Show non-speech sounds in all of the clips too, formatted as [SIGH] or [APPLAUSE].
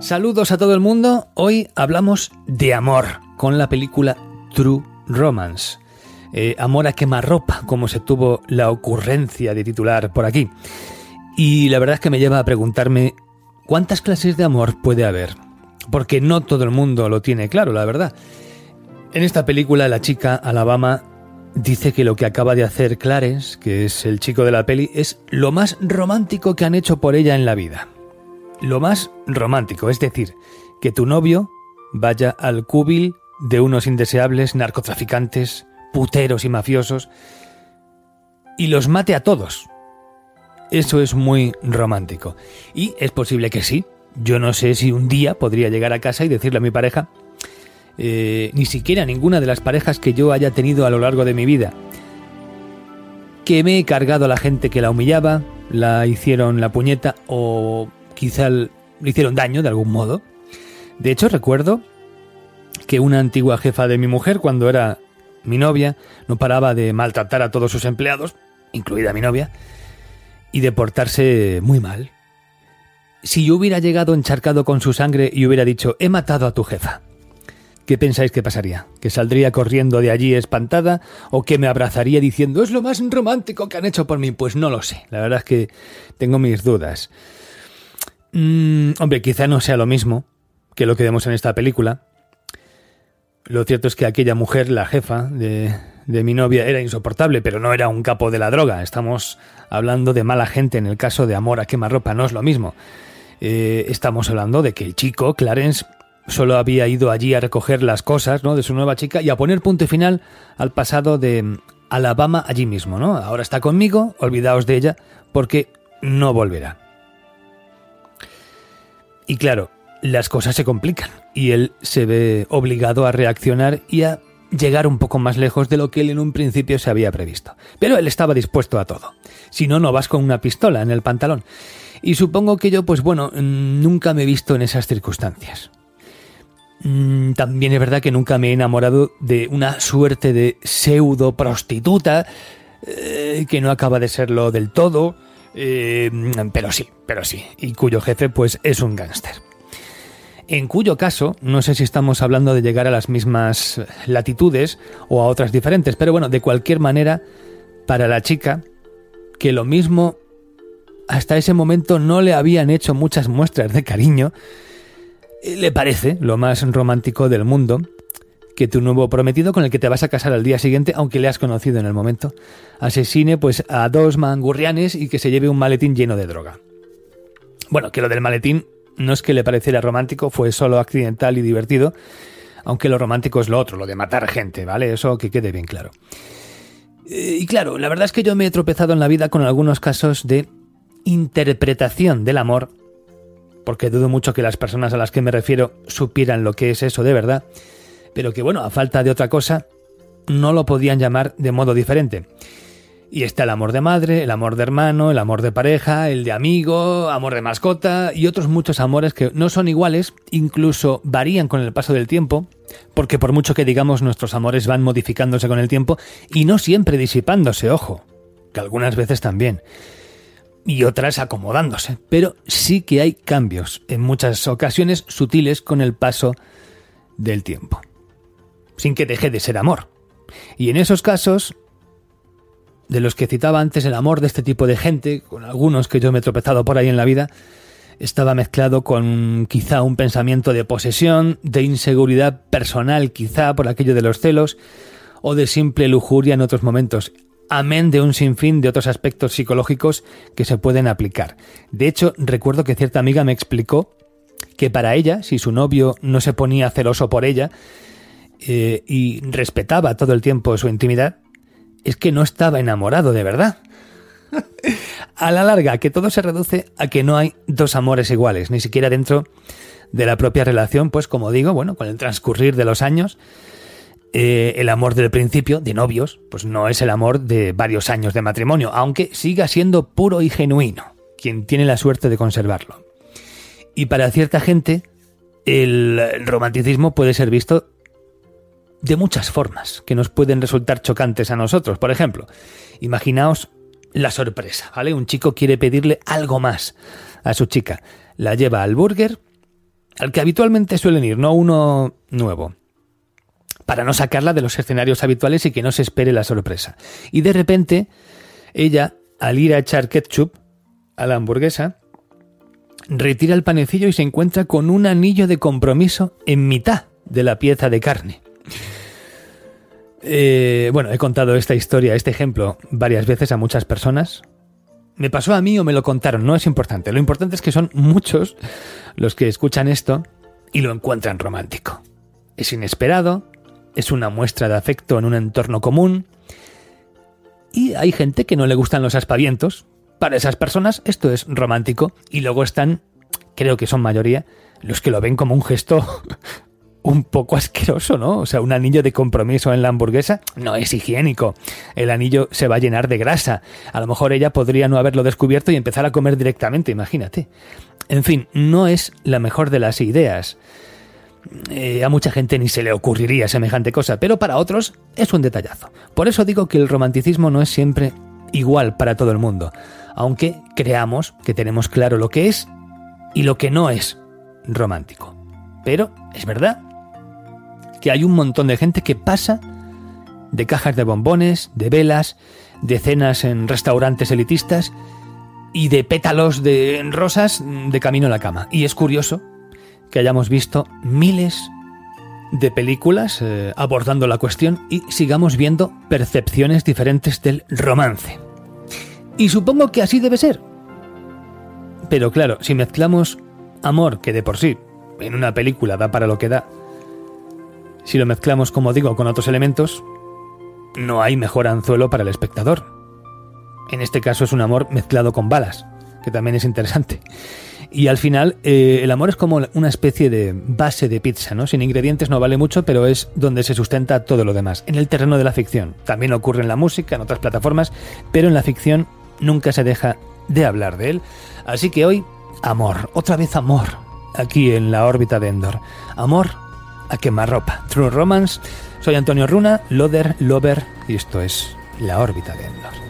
Saludos a todo el mundo. Hoy hablamos de amor con la película True Romance. Eh, amor a quemarropa, como se tuvo la ocurrencia de titular por aquí. Y la verdad es que me lleva a preguntarme cuántas clases de amor puede haber. Porque no todo el mundo lo tiene claro, la verdad. En esta película la chica Alabama dice que lo que acaba de hacer Clarence, que es el chico de la peli, es lo más romántico que han hecho por ella en la vida lo más romántico, es decir, que tu novio vaya al cúbil de unos indeseables narcotraficantes, puteros y mafiosos y los mate a todos. Eso es muy romántico. Y es posible que sí. Yo no sé si un día podría llegar a casa y decirle a mi pareja, eh, ni siquiera ninguna de las parejas que yo haya tenido a lo largo de mi vida, que me he cargado a la gente que la humillaba, la hicieron la puñeta o quizá le hicieron daño de algún modo. De hecho, recuerdo que una antigua jefa de mi mujer, cuando era mi novia, no paraba de maltratar a todos sus empleados, incluida mi novia, y de portarse muy mal. Si yo hubiera llegado encharcado con su sangre y hubiera dicho, he matado a tu jefa, ¿qué pensáis que pasaría? ¿Que saldría corriendo de allí espantada o que me abrazaría diciendo, es lo más romántico que han hecho por mí? Pues no lo sé, la verdad es que tengo mis dudas. Mm, hombre, quizá no sea lo mismo que lo que vemos en esta película. Lo cierto es que aquella mujer, la jefa de, mi novia, era insoportable, pero no era un capo de la droga. Estamos hablando de mala gente en el caso de amor a quemarropa, no es lo mismo. Eh, estamos hablando de que el chico, Clarence, solo había ido allí a recoger las cosas ¿no? de su nueva chica y a poner punto final al pasado de Alabama allí mismo. ¿no? Ahora está conmigo, olvidaos de ella, porque no volverá. Y claro, las cosas se complican y él se ve obligado a reaccionar y a llegar un poco más lejos de lo que él en un principio se había previsto. Pero él estaba dispuesto a todo. Si no, no vas con una pistola en el pantalón. Y supongo que yo, pues bueno, nunca me he visto en esas circunstancias. Mm, también es verdad que nunca me he enamorado de una suerte de pseudo prostituta eh, que no acaba de serlo del todo eh, pero sí, pero sí, y cuyo jefe pues es un gángster. En cuyo caso, no sé si estamos hablando de llegar a las mismas latitudes o a otras diferentes, pero bueno, de cualquier manera, para la chica, que lo mismo hasta ese momento no le habían hecho muchas muestras de cariño, eh, le parece lo más romántico del mundo que tu nuevo prometido con el que te vas a casar al día siguiente, aunque le has conocido en el momento, asesine pues a dos mangurrianes y que se lleve un maletín lleno de droga. Bueno, que lo del maletín no es que le pareciera romántico, fue solo accidental y divertido, aunque lo romántico es lo otro, lo de matar gente, ¿vale? Eso que quede bien claro. Eh, y claro, la verdad es que yo me he tropezado en la vida con algunos casos de interpretación del amor, porque dudo mucho que las personas a las que me refiero supieran lo que es eso de verdad, pero que bueno, a falta de otra cosa, no lo podían llamar de modo diferente. Y está el amor de madre, el amor de hermano, el amor de pareja, el de amigo, amor de mascota y otros muchos amores que no son iguales, incluso varían con el paso del tiempo, porque por mucho que digamos nuestros amores van modificándose con el tiempo y no siempre disipándose, ojo, que algunas veces también, y otras acomodándose, pero sí que hay cambios, en muchas ocasiones sutiles con el paso del tiempo sin que deje de ser amor. Y en esos casos, de los que citaba antes, el amor de este tipo de gente, con algunos que yo me he tropezado por ahí en la vida, estaba mezclado con quizá un pensamiento de posesión, de inseguridad personal quizá por aquello de los celos, o de simple lujuria en otros momentos, amén de un sinfín de otros aspectos psicológicos que se pueden aplicar. De hecho, recuerdo que cierta amiga me explicó que para ella, si su novio no se ponía celoso por ella eh, y respetaba todo el tiempo su intimidad, es que no estaba enamorado de verdad. [LAUGHS] a la larga, que todo se reduce a que no hay dos amores iguales, ni siquiera dentro de la propia relación, pues como digo, bueno, con el transcurrir de los años, eh, el amor del principio, de novios, pues no es el amor de varios años de matrimonio, aunque siga siendo puro y genuino, quien tiene la suerte de conservarlo. Y para cierta gente, el romanticismo puede ser visto de muchas formas que nos pueden resultar chocantes a nosotros. Por ejemplo, imaginaos la sorpresa, ¿vale? Un chico quiere pedirle algo más a su chica. La lleva al burger, al que habitualmente suelen ir, no uno nuevo, para no sacarla de los escenarios habituales y que no se espere la sorpresa. Y de repente, ella, al ir a echar ketchup a la hamburguesa, retira el panecillo y se encuentra con un anillo de compromiso en mitad de la pieza de carne. Eh, bueno, he contado esta historia, este ejemplo, varias veces a muchas personas. Me pasó a mí o me lo contaron, no es importante. Lo importante es que son muchos los que escuchan esto y lo encuentran romántico. Es inesperado, es una muestra de afecto en un entorno común y hay gente que no le gustan los aspavientos. Para esas personas esto es romántico y luego están, creo que son mayoría, los que lo ven como un gesto un poco [LAUGHS] asqueroso, ¿no? O sea, un anillo de compromiso en la hamburguesa no es higiénico. El anillo se va a llenar de grasa. A lo mejor ella podría no haberlo descubierto y empezar a comer directamente, imagínate. En fin, no es la mejor de las ideas. Eh, a mucha gente ni se le ocurriría semejante cosa, pero para otros es un detallazo. Por eso digo que el romanticismo no es siempre igual para todo el mundo, aunque creamos que tenemos claro lo que es y lo que no es romántico. Pero es verdad que hay un montón de gente que pasa de cajas de bombones, de velas, de cenas en restaurantes elitistas y de pétalos de rosas de camino a la cama. Y es curioso que hayamos visto miles de películas eh, abordando la cuestión y sigamos viendo percepciones diferentes del romance. Y supongo que así debe ser. Pero claro, si mezclamos amor, que de por sí en una película da para lo que da, si lo mezclamos, como digo, con otros elementos, no hay mejor anzuelo para el espectador. En este caso es un amor mezclado con balas, que también es interesante. Y al final, eh, el amor es como una especie de base de pizza, ¿no? Sin ingredientes no vale mucho, pero es donde se sustenta todo lo demás. En el terreno de la ficción. También ocurre en la música, en otras plataformas, pero en la ficción nunca se deja de hablar de él. Así que hoy, amor. Otra vez amor. Aquí en la órbita de Endor. Amor a quemarropa. True Romance. Soy Antonio Runa, Loder, Lover, y esto es La órbita de Endor.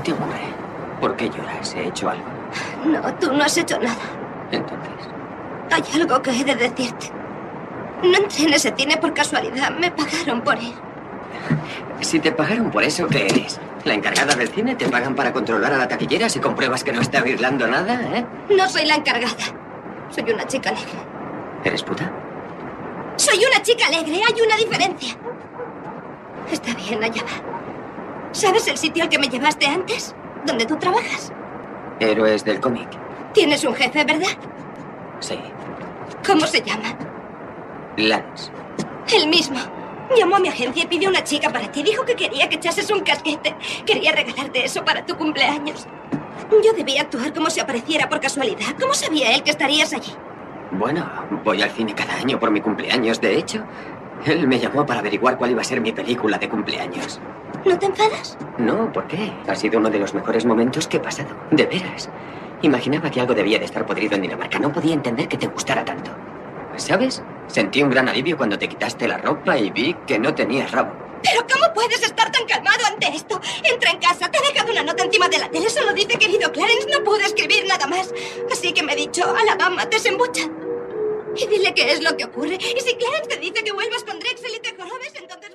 ¿Qué te ocurre? ¿Por qué lloras? ¿He hecho algo? No, tú no has hecho nada. Entonces, Hay algo que he de decirte. No entré en ese cine por casualidad. Me pagaron por ir. si te pagaron por eso, ¿qué eres? ¿La encargada del cine te pagan para controlar a la taquillera si compruebas que no está virlando nada, eh? No soy la encargada. Soy una chica alegre. ¿Eres puta? Soy una chica alegre. Hay una diferencia. Está bien, allá va. ¿Sabes el sitio al que me llevaste antes? ¿Donde tú trabajas? Héroes del cómic. Tienes un jefe, ¿verdad? Sí. ¿Cómo se llama? Lance. El mismo. Llamó a mi agencia y pidió una chica para ti. Dijo que quería que echases un casquete. Quería regalarte eso para tu cumpleaños. Yo debía actuar como si apareciera por casualidad. ¿Cómo sabía él que estarías allí? Bueno, voy al cine cada año por mi cumpleaños. De hecho, él me llamó para averiguar cuál iba a ser mi película de cumpleaños. ¿No te enfadas? No, ¿por qué? Ha sido uno de los mejores momentos que he pasado. De veras. Imaginaba que algo debía de estar podrido en Dinamarca. No podía entender que te gustara tanto. ¿Sabes? Sentí un gran alivio cuando te quitaste la ropa y vi que no tenías rabo. ¿Pero cómo puedes estar tan calmado ante esto? Entra en casa, te he dejado una nota encima de la tele, solo dice querido Clarence, no pude escribir nada más. Así que me he dicho, Alabama, desembucha. Y dile qué es lo que ocurre. Y si Clarence te dice que vuelvas con Drexel y te jorobes, entonces